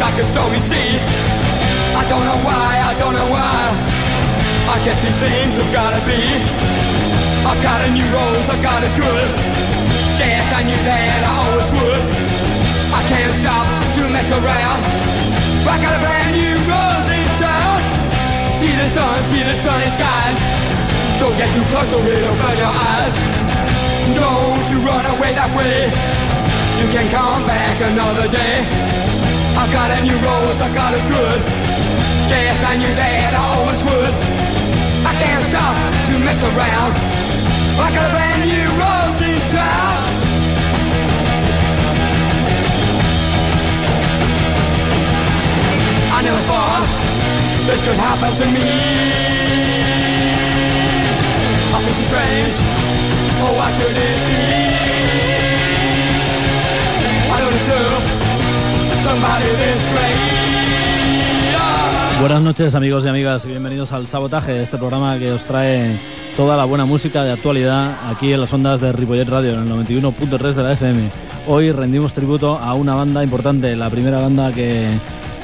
Like a stormy sea. I don't know why, I don't know why. I guess these things have gotta be. I've got a new rose, I've got a good. Guess I knew that I always would. I can't stop to mess around. I got a brand new rose in town. See the sun, see the sun, it. Don't get too close or it'll burn your eyes. Don't you run away that way. You can come back another day. I got a new rose, I got a good. Guess I knew that I always would. I can't stop to mess around. I got a brand new rose in town. I never thought this could happen to me. I feel so strange. Oh, why should it be? I don't deserve Buenas noches amigos y amigas y bienvenidos al Sabotaje, este programa que os trae toda la buena música de actualidad aquí en las ondas de Ripollet Radio, en el 91.3 de la FM. Hoy rendimos tributo a una banda importante, la primera banda que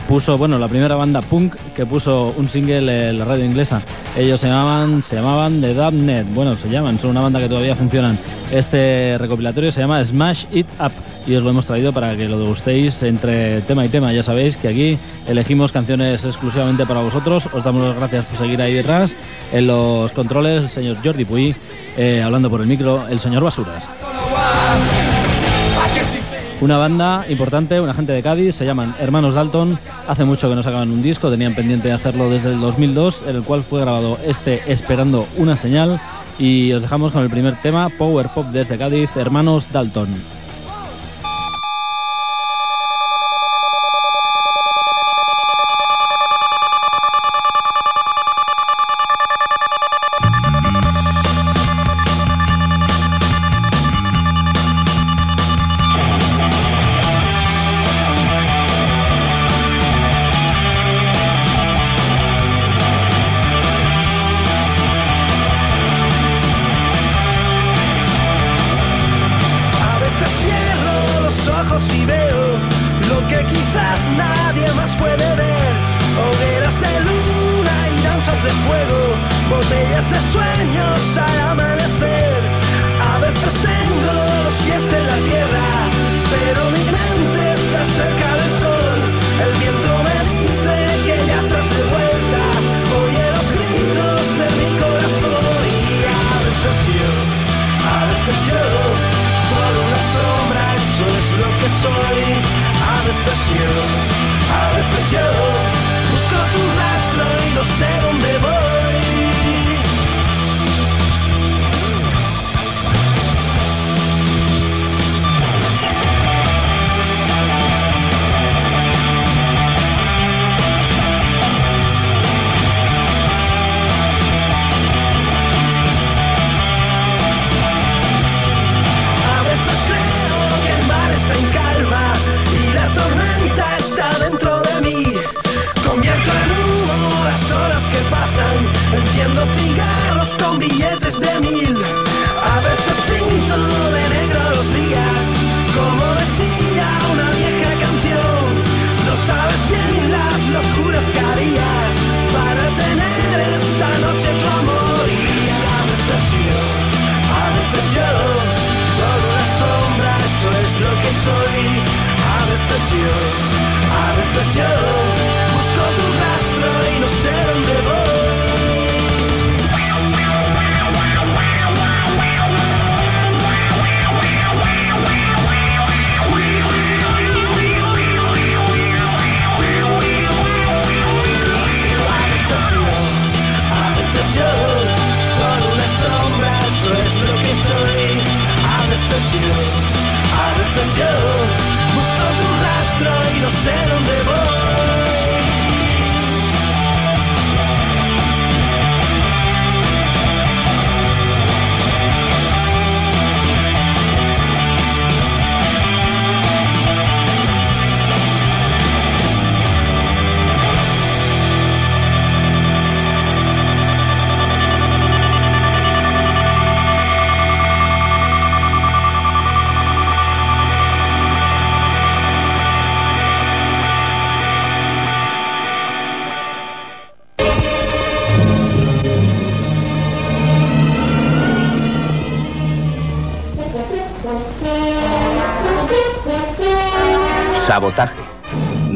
puso, bueno, la primera banda punk que puso un single en la radio inglesa. Ellos se llamaban, se llamaban The Dubnet, bueno, se llaman, son una banda que todavía funcionan. Este recopilatorio se llama Smash It Up y os lo hemos traído para que lo degustéis entre tema y tema. Ya sabéis que aquí elegimos canciones exclusivamente para vosotros. Os damos las gracias por seguir ahí detrás. En los controles, el señor Jordi Puy, eh, hablando por el micro, el señor Basuras. Una banda importante, una gente de Cádiz, se llaman Hermanos Dalton. Hace mucho que no sacaban un disco, tenían pendiente de hacerlo desde el 2002, en el cual fue grabado este Esperando una señal. Y os dejamos con el primer tema, Power Pop desde Cádiz, Hermanos Dalton. A soy adefesio, adefesio. Busco tu rastro y no sé dónde voy. cigarros con billetes de mil. A veces pinto de negro los días, como decía una vieja canción. No sabes bien las locuras que haría para tener esta noche tu amor. Y a veces yo, a veces yo, solo la sombra, eso es lo que soy. A veces yo, a veces yo.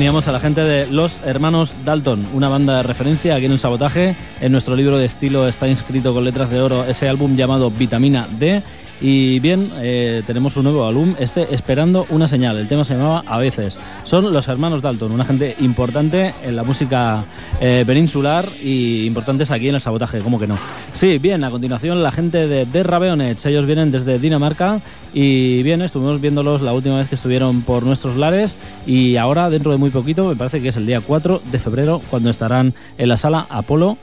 Teníamos a la gente de Los Hermanos Dalton, una banda de referencia aquí en el sabotaje. En nuestro libro de estilo está inscrito con letras de oro ese álbum llamado Vitamina D y bien, eh, tenemos un nuevo álbum, este Esperando una señal. El tema se llamaba A veces. Son los hermanos Dalton, una gente importante en la música eh, peninsular y importantes aquí en el sabotaje, ¿cómo que no? Sí, bien, a continuación la gente de The Raveonets. Ellos vienen desde Dinamarca y bien, estuvimos viéndolos la última vez que estuvieron por nuestros lares y ahora, dentro de muy poquito, me parece que es el día 4 de febrero, cuando estarán en la sala Apolo.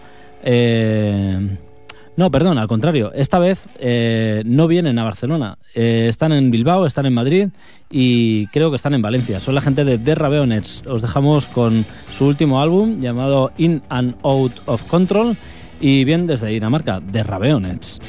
Eh, no, perdón, al contrario. Esta vez eh, no vienen a Barcelona. Eh, están en Bilbao, están en Madrid y creo que están en Valencia. Son la gente de The Raveonets. Os dejamos con su último álbum llamado In and Out of Control y bien desde Dinamarca, The Raveonets.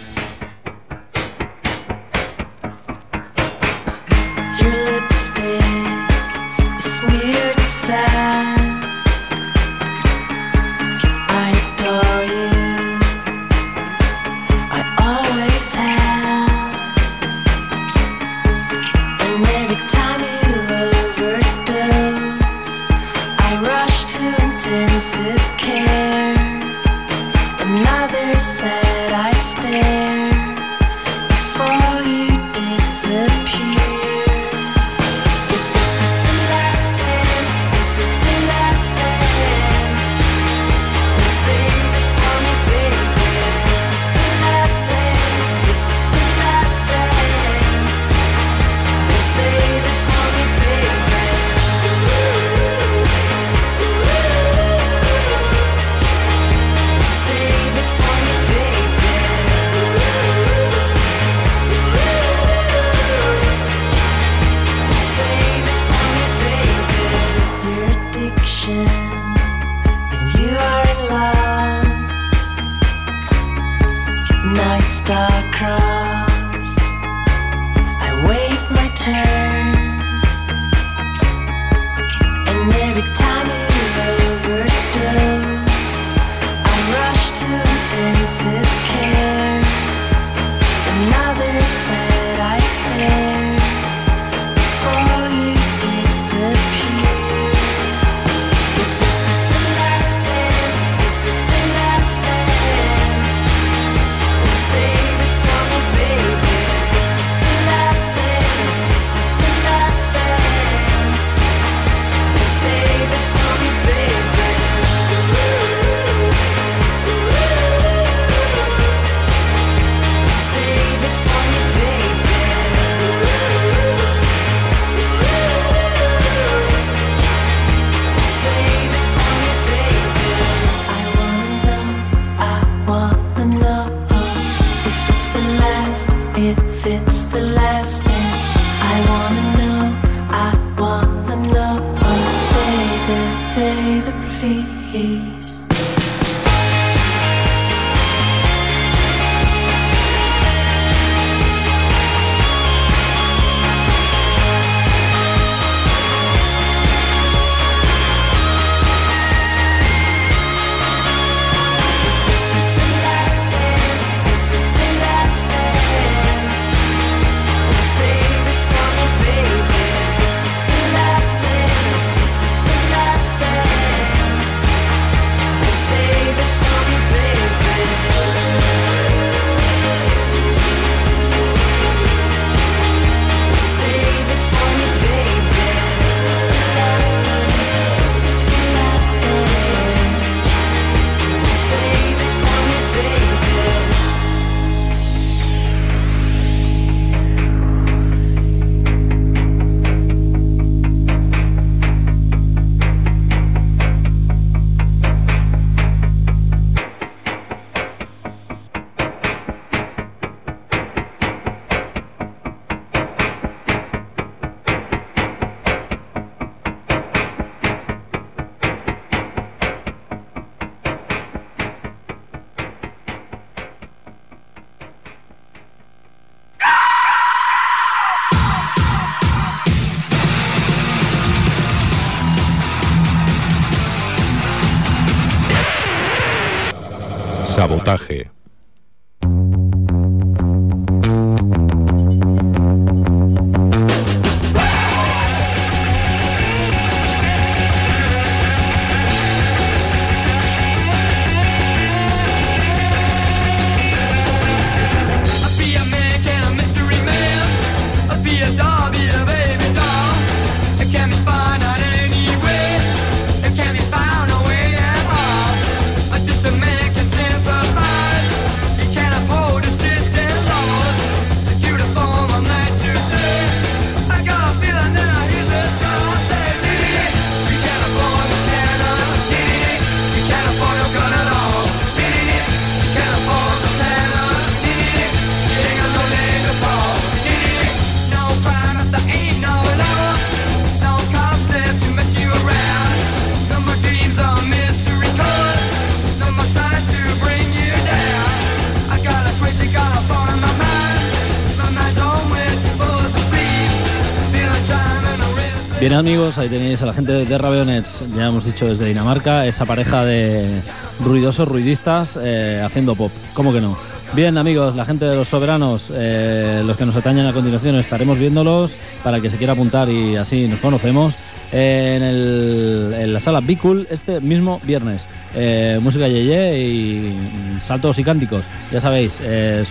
Bien amigos, ahí tenéis a la gente de Rabionets, ya hemos dicho desde Dinamarca, esa pareja de ruidosos ruidistas eh, haciendo pop, ¿cómo que no? Bien amigos, la gente de los soberanos, eh, los que nos atañen a continuación, estaremos viéndolos para que se quiera apuntar y así nos conocemos en, la sala Bicul este mismo viernes. Eh, música yeye y saltos y cánticos. Ya sabéis,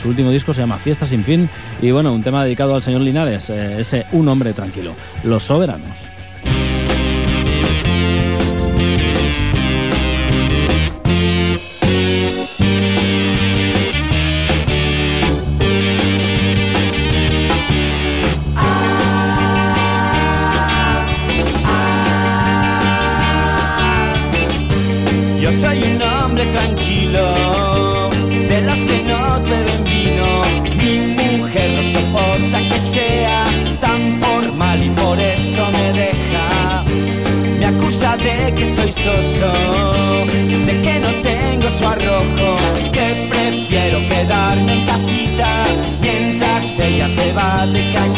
su último disco se llama Fiesta sin fin y bueno, un tema dedicado al señor Linares, ese Un hombre tranquilo. Los soberanos. De que no tengo su arrojo, que prefiero quedarme en casita mientras ella se va de cañita.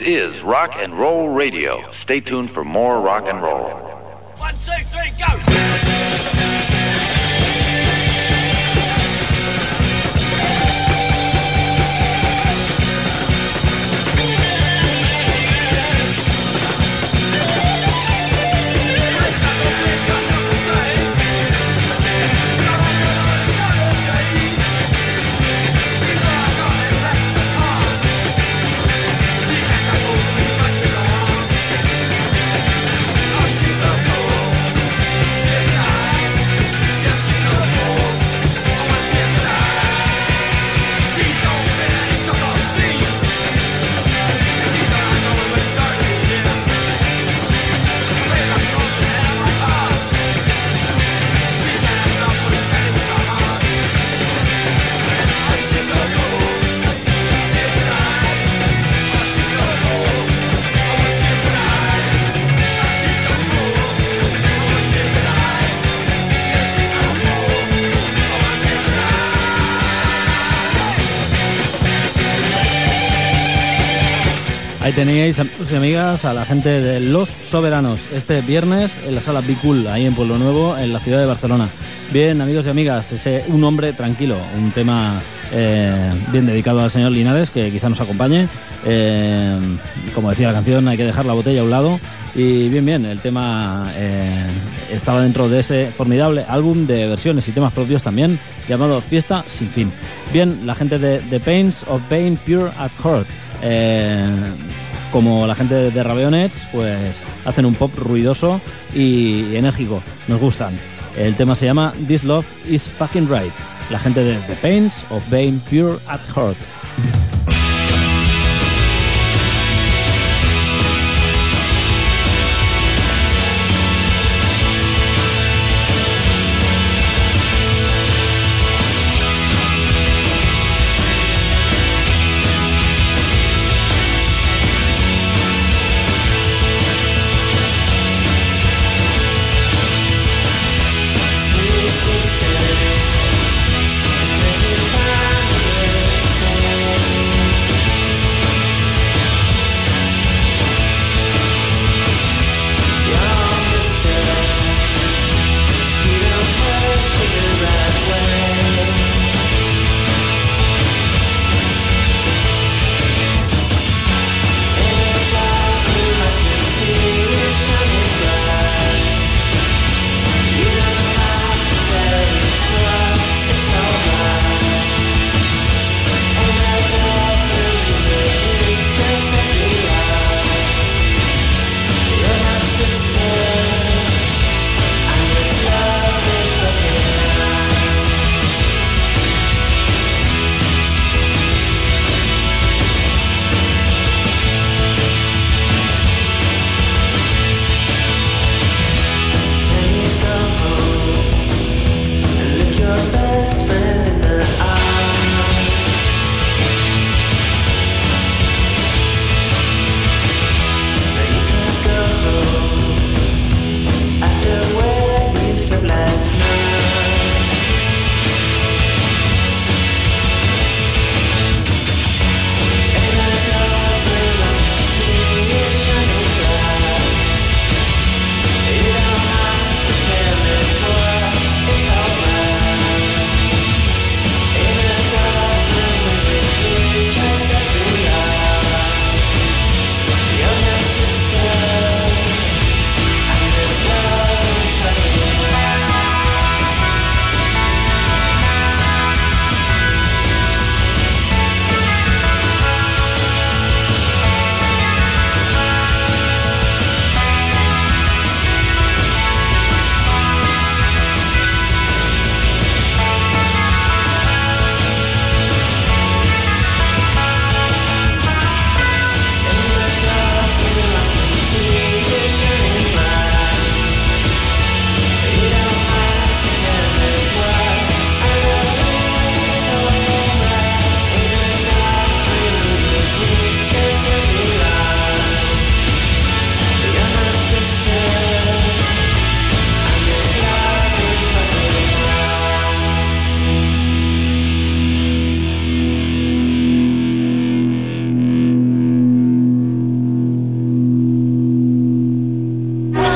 Is Rock and Roll Radio. Stay tuned for more rock and roll. One, two, three, go! Ahí tenéis, amigos y amigas, a la gente de Los Soberanos, este viernes en la sala Bicul, ahí en Pueblo Nuevo, en la ciudad de Barcelona. Bien, amigos y amigas, ese Un hombre tranquilo, un tema eh, bien dedicado al señor Linares, que quizá nos acompañe. Eh, como decía la canción, hay que dejar la botella a un lado. Y bien, bien, el tema eh, estaba dentro de ese formidable álbum de versiones y temas propios también, llamado Fiesta sin fin. Bien, la gente de The Pains of Pain Pure at Heart. Como la gente de Raveonets, pues hacen un pop ruidoso y enérgico. Nos gustan. El tema se llama This Love is Fucking Right. La gente de The Pains of Pain Pure at Heart.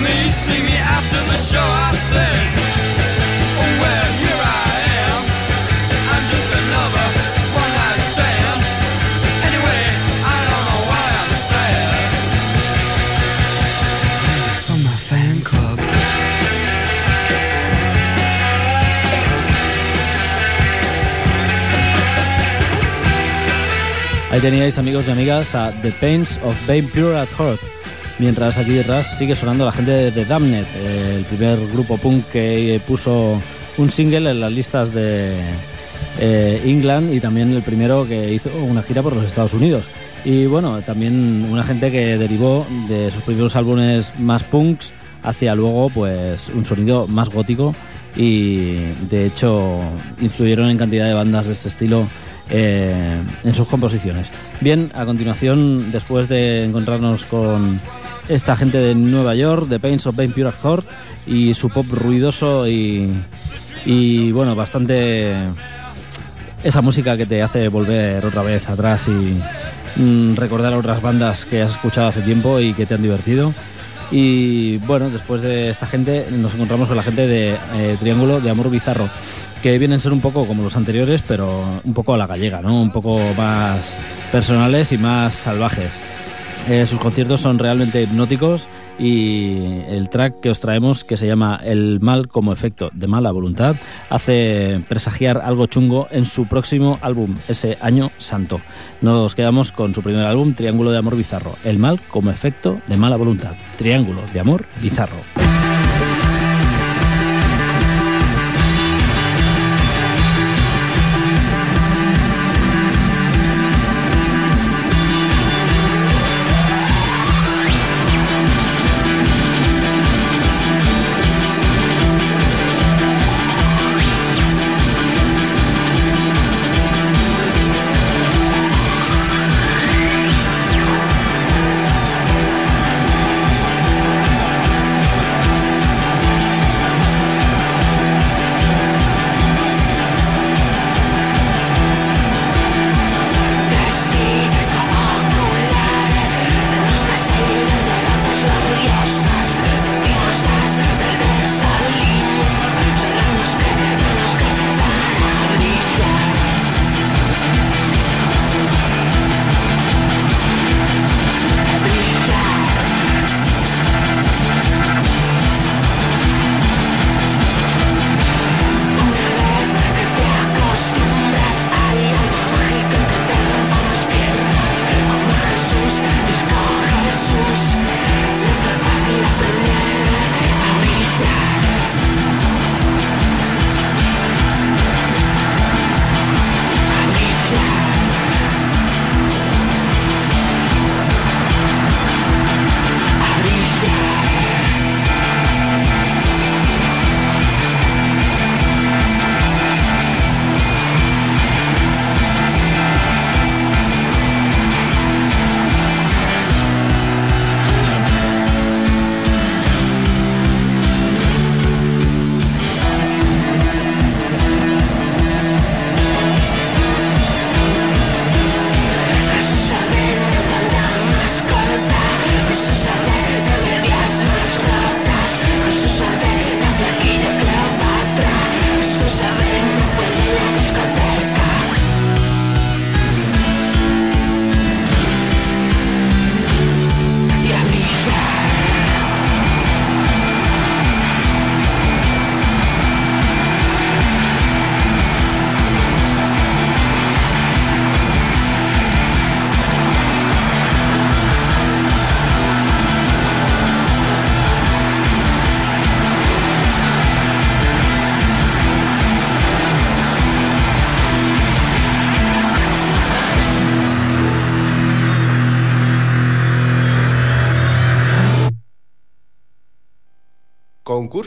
Me? See me after the show, I said. Oh, well, here I am. I'm just another one night stand. Anyway, I don't know why I'm sad. From my fan club. Ahí teníais, amigos y amigas, a The Pains of Being Pure at Heart. Mientras aquí detrás sigue sonando la gente de The Damned, eh, el primer grupo punk que eh, puso un single en las listas de eh, England y también el primero que hizo una gira por los Estados Unidos. Y bueno, también una gente que derivó de sus primeros álbumes más punks hacia luego pues un sonido más gótico y de hecho influyeron en cantidad de bandas de este estilo eh, en sus composiciones. Bien, a continuación, después de encontrarnos con esta gente de Nueva York, de Pains of Pain Pure Heart, y su pop ruidoso y, y bueno, bastante esa música que te hace volver otra vez atrás y mm, recordar otras bandas que has escuchado hace tiempo y que te han divertido. Y bueno, después de esta gente nos encontramos con la gente de eh, Triángulo de Amor Bizarro, que vienen a ser un poco como los anteriores, pero un poco a la gallega, ¿no? Un poco más personales y más salvajes. Eh, sus conciertos son realmente hipnóticos y el track que os traemos, que se llama El mal como efecto de mala voluntad, hace presagiar algo chungo en su próximo álbum, ese año santo. Nos quedamos con su primer álbum, Triángulo de Amor Bizarro. El mal como efecto de mala voluntad. Triángulo de Amor Bizarro.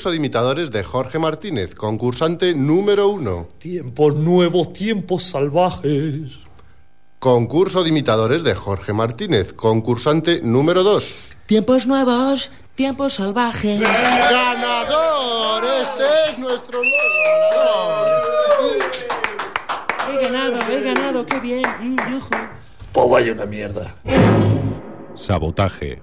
Concurso de imitadores de Jorge Martínez, concursante número uno. Tiempos nuevos, tiempos salvajes. Concurso de imitadores de Jorge Martínez, concursante número dos. Tiempos nuevos, tiempos salvajes. ¡Ganador! Este es nuestro nuevo ganador. He ganado, he ganado, qué bien. Mm, yujú. Pues vaya una mierda. Sabotaje.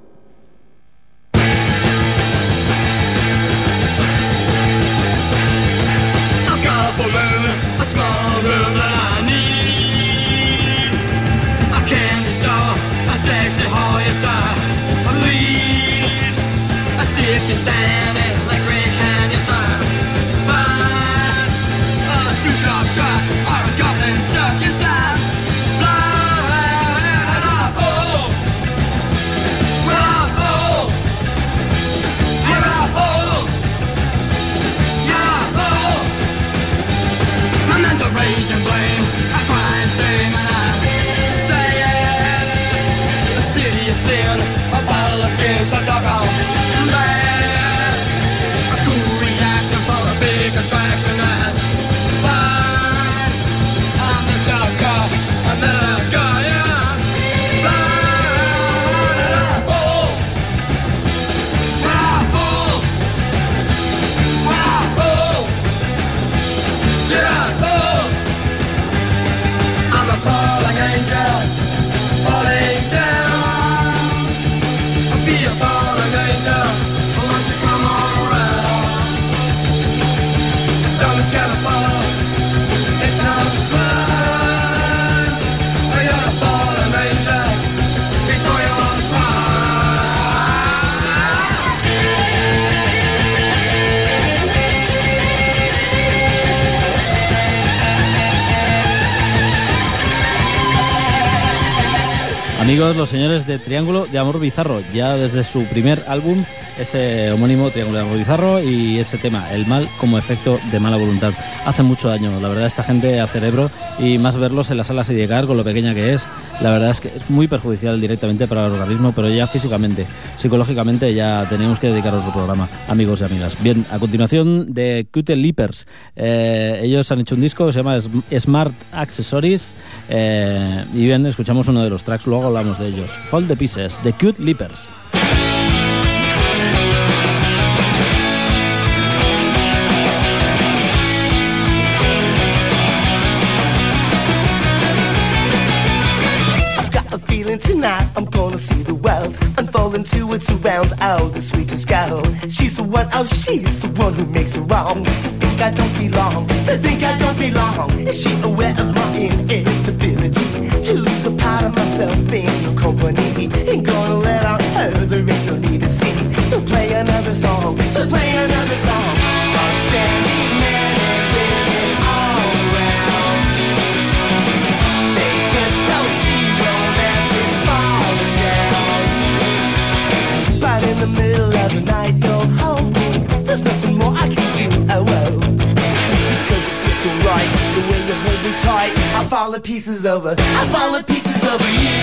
Amigos, los señores de Triángulo de Amor Bizarro, ya desde su primer álbum, ese homónimo Triángulo de Amor Bizarro y ese tema, el mal como efecto de mala voluntad. Hace mucho daño, la verdad, esta gente al cerebro y más verlos en las salas y llegar con lo pequeña que es, la verdad es que es muy perjudicial directamente para el organismo, pero ya físicamente, psicológicamente ya tenemos que dedicar otro programa, amigos y amigas. Bien, a continuación de Cute Leapers, eh, ellos han hecho un disco que se llama Sm- Smart Accessories eh, y bien, escuchamos uno de los tracks, luego hablamos de ellos. Fall the Pieces, de Cute Leapers. I'm gonna see the world unfold into its surrounds. Oh, the sweetest girl. She's the one, oh, she's the one who makes it wrong. To think I don't belong, to think I don't belong. Is she aware of my inevitability? To lose a part of myself in your company. Ain't gonna let out her, there ain't no need to see. So play another song, so play fall to pieces over. I fall to pieces over you.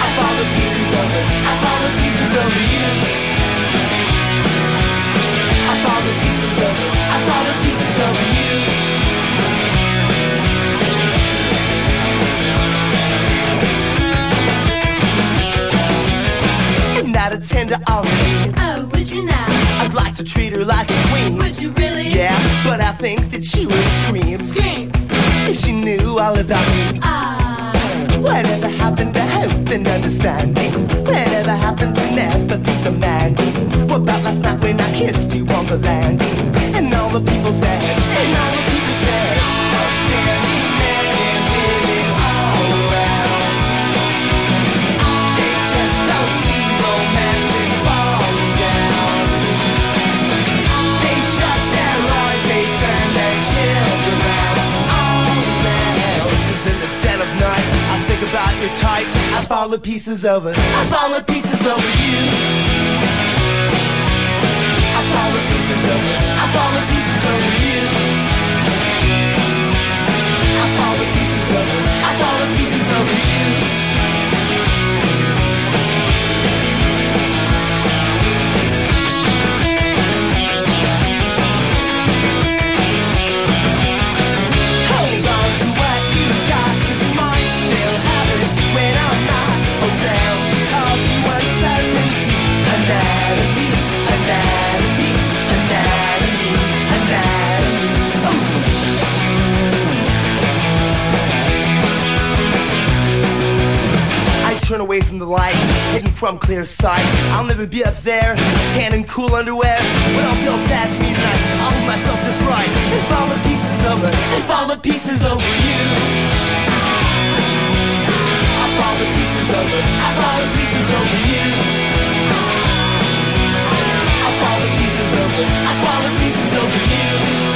I fall to pieces over. I fall to pieces over you. I fall to pieces over. I fall to pieces over you. and not a tender offering. Oh, would you now? I'd like to treat her like a queen. Would you really? Yeah, but I think that she would Scream. Me. Ah. Whatever happened to hope and understanding? Whatever happened to never be demanding? What about last night when I kissed you on the landing? And all the people said, and all the think about your tights. I fall to pieces over. I fall to pieces over you. I fall to pieces over. I fall to pieces over you. I fall to pieces over. I fall to pieces over you. turn away from the light, hidden from clear sight. I'll never be up there, tan and cool underwear. When I'll feel past me tonight, I'll hold myself just right and fall the pieces over, and fall the pieces over you. I'll fall the pieces over, I'll fall the pieces over you. I'll fall the pieces over, I'll fall the pieces over you.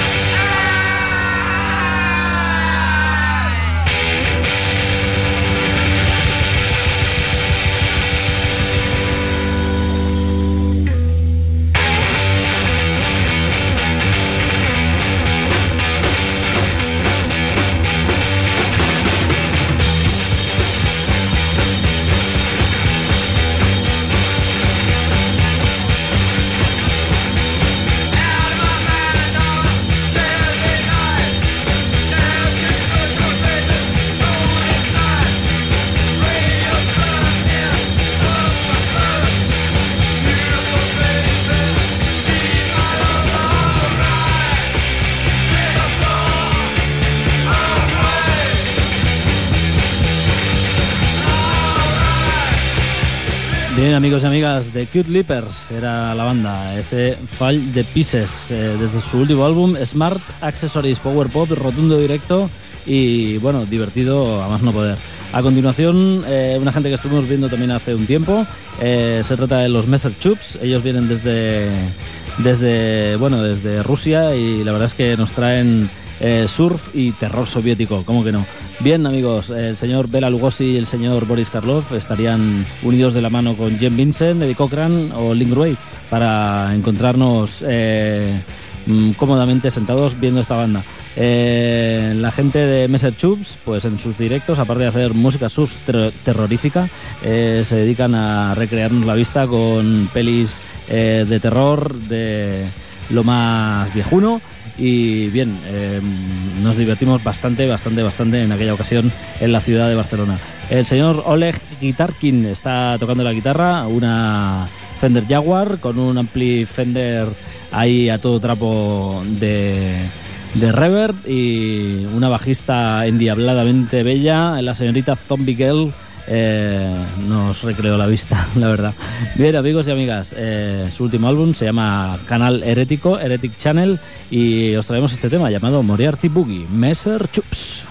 Bien, amigos y amigas, de Cute Leapers era la banda, ese Fall de Pieces, eh, desde su último álbum, Smart Accessories Power Pop, rotundo directo y bueno, divertido a más no poder. A continuación, eh, una gente que estuvimos viendo también hace un tiempo, eh, se trata de los Messer Chups, ellos vienen desde, desde, bueno, desde Rusia y la verdad es que nos traen eh, surf y terror soviético, ¿cómo que no? Bien, amigos, el señor Bela Lugosi y el señor Boris Karloff estarían unidos de la mano con Jim Vincent, Eddie Cochran o Link Ray para encontrarnos eh, mm, cómodamente sentados viendo esta banda. Eh, la gente de Messer Chups, pues en sus directos, aparte de hacer música surf ter- terrorífica, se dedican a recrearnos la vista con pelis de terror de lo más viejuno. Y bien, eh, nos divertimos bastante, bastante, bastante en aquella ocasión en la ciudad de Barcelona. El señor Oleg Guitarkin está tocando la guitarra, una Fender Jaguar con un ampli Fender ahí a todo trapo de, de reverb y una bajista endiabladamente bella, la señorita Zombie Girl. Eh, nos recreó la vista, la verdad. Bien, amigos y amigas, eh, su último álbum se llama Canal Herético, Heretic Channel, y os traemos este tema llamado Moriarty Boogie, Messer Chups.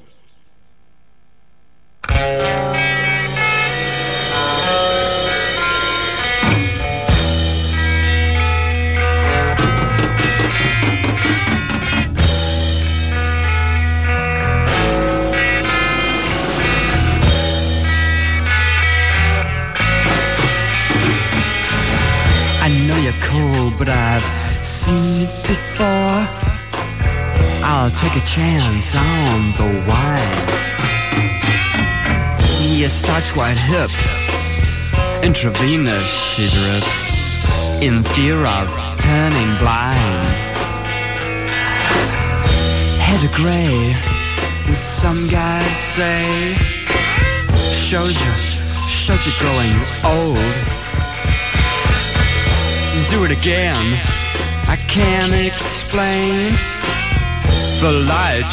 The wine. Your starch white hips, intravenous she drips, in fear of turning blind. Head of gray, as some guys say, shows you, shows you growing old do it again. I can't explain. The.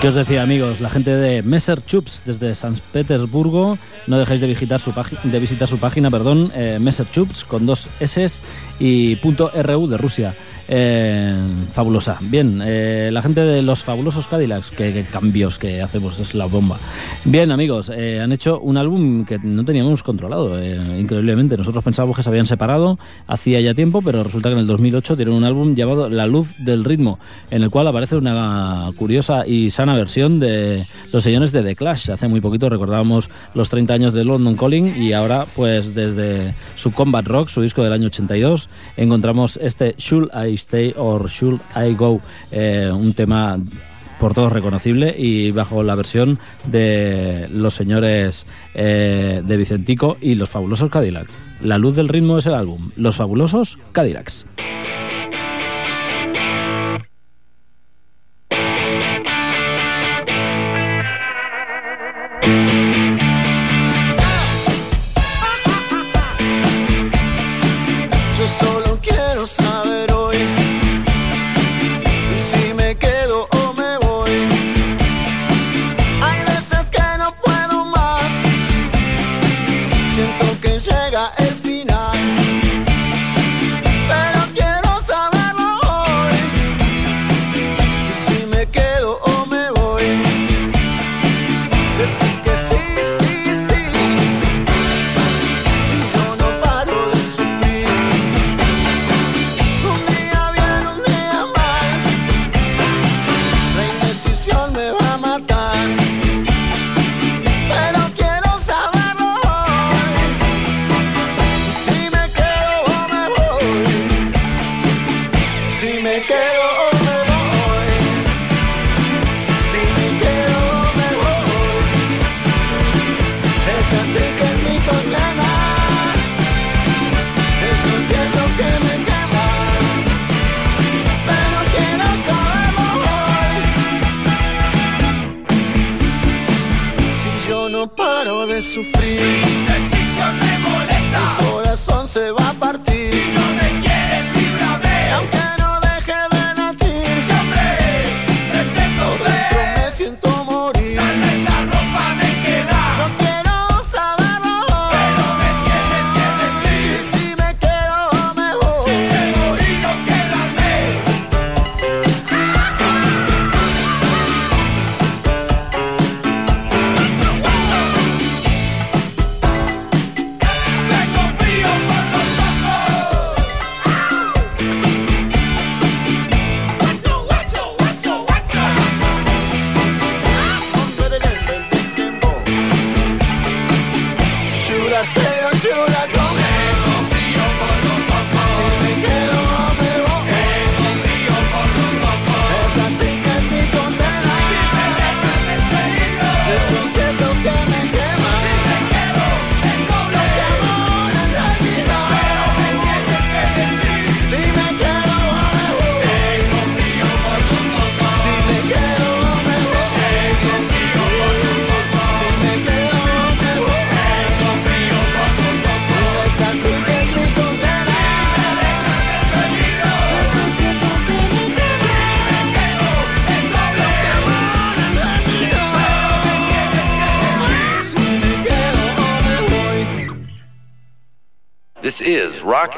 ¿Qué os decía, amigos? La gente de Messer Chups desde San Petersburgo. No dejéis de visitar su, página, de visitar su página, perdón, eh, Messer Chups con dos S y punto .ru de Rusia. Eh, fabulosa. Bien, eh, la gente de los fabulosos Cadillacs, qué cambios que hacemos, es la bomba. Bien, amigos, eh, han hecho un álbum que no teníamos controlado, eh, increíblemente. Nosotros pensábamos que se habían separado hacía ya tiempo, pero resulta que en el 2008 tienen un álbum llamado La Luz del Ritmo, en el cual aparece una curiosa y sana versión de los señores de The Clash. Hace muy poquito recordábamos los 30 años de London Calling y ahora, pues desde su Combat Rock, su disco del año 82, encontramos este Should I Stay or Should I Go, eh, un tema por todos reconocible y bajo la versión de los señores eh, de Vicentico y los fabulosos Cadillacs. La luz del ritmo es el álbum, Los fabulosos Cadillacs.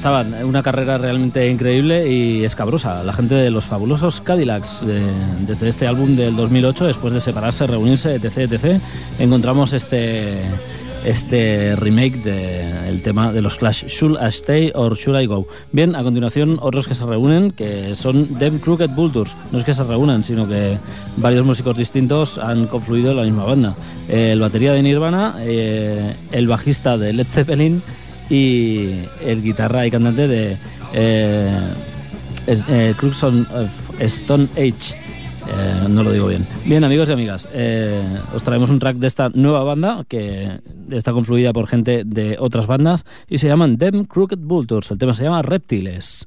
Estaban, una carrera realmente increíble y escabrosa. La gente de los fabulosos Cadillacs, de- desde este álbum del 2008, después de separarse, reunirse, etc, etc, encontramos este, este remake del tema de los Clash, Should I Stay or Should I Go? Bien, a continuación otros que se reúnen, que son Them Crooked Vultures. No es que se reúnan, sino que varios músicos distintos han confluido en la misma banda. El batería de Nirvana, eh, el bajista de Led Zeppelin, y el guitarra y cantante de eh, eh, Crux on- of Stone Age. Eh, no lo digo bien. Bien, amigos y amigas, eh, os traemos un track de esta nueva banda que está confluida por gente de otras bandas y se llaman Them Crooked Vultures. El tema se llama Reptiles.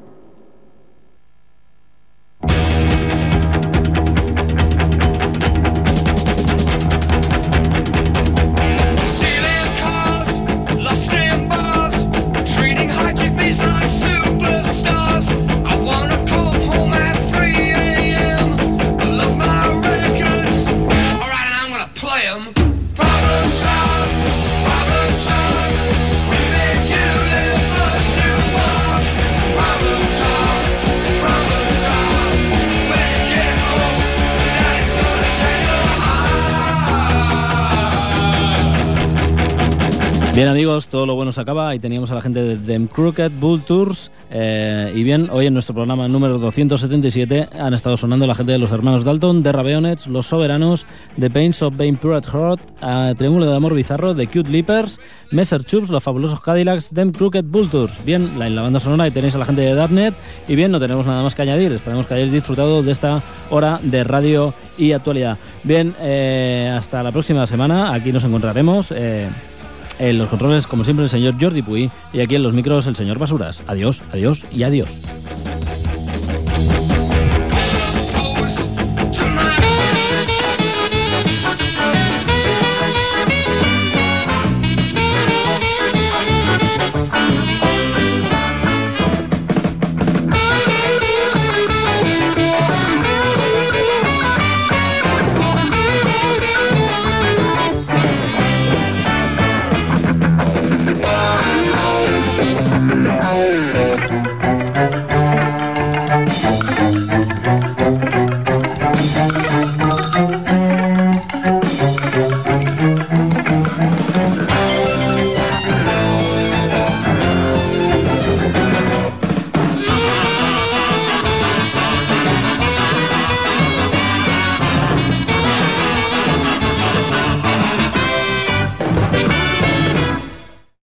Bien amigos, todo lo bueno se acaba. Ahí teníamos a la gente de Them Crooked Bull Tours. eh, y bien, hoy en nuestro programa número 277 han estado sonando la gente de los hermanos Dalton, de Rabeonets, Los Soberanos, The Pains of Vain Pure Heart, eh, Triángulo de Amor Bizarro, The Cute Leapers, Messer Chups, Los Fabulosos Cadillacs, Them Crooked Bull Tours. Bien, la, en la banda sonora ahí tenéis a la gente de Darknet. Y bien, no tenemos nada más que añadir. Esperemos que hayáis disfrutado de esta hora de radio y actualidad. Bien, eh, hasta la próxima semana. Aquí nos encontraremos. eh, en los controles, como siempre, el señor Jordi Puy y aquí en los micros el señor Basuras. Adiós, adiós y adiós.